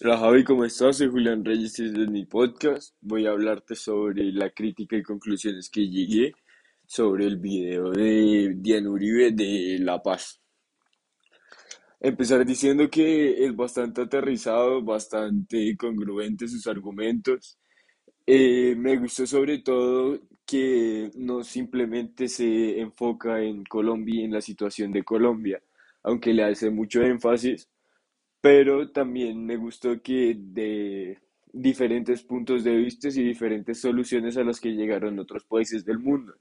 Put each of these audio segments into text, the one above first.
Hola Javi, ¿cómo estás? Soy Julián Reyes y desde mi podcast voy a hablarte sobre la crítica y conclusiones que llegué sobre el video de Diana Uribe de La Paz. Empezar diciendo que es bastante aterrizado, bastante congruente sus argumentos. Eh, me gustó sobre todo que no simplemente se enfoca en Colombia y en la situación de Colombia, aunque le hace mucho énfasis pero también me gustó que de diferentes puntos de vista y diferentes soluciones a las que llegaron otros países del mundo.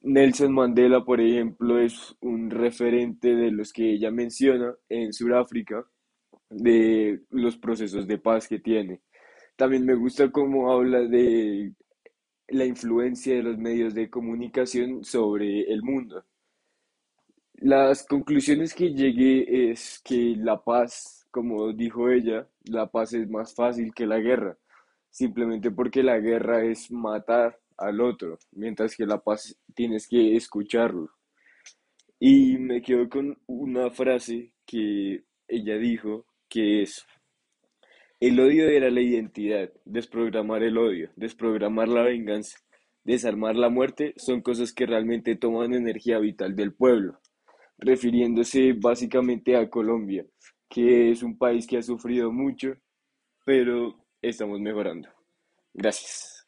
Nelson Mandela, por ejemplo, es un referente de los que ella menciona en Sudáfrica, de los procesos de paz que tiene. También me gusta cómo habla de la influencia de los medios de comunicación sobre el mundo. Las conclusiones que llegué es que la paz, como dijo ella, la paz es más fácil que la guerra, simplemente porque la guerra es matar al otro, mientras que la paz tienes que escucharlo. Y me quedo con una frase que ella dijo, que es, el odio era la identidad, desprogramar el odio, desprogramar la venganza, desarmar la muerte, son cosas que realmente toman energía vital del pueblo refiriéndose básicamente a Colombia, que es un país que ha sufrido mucho, pero estamos mejorando. Gracias.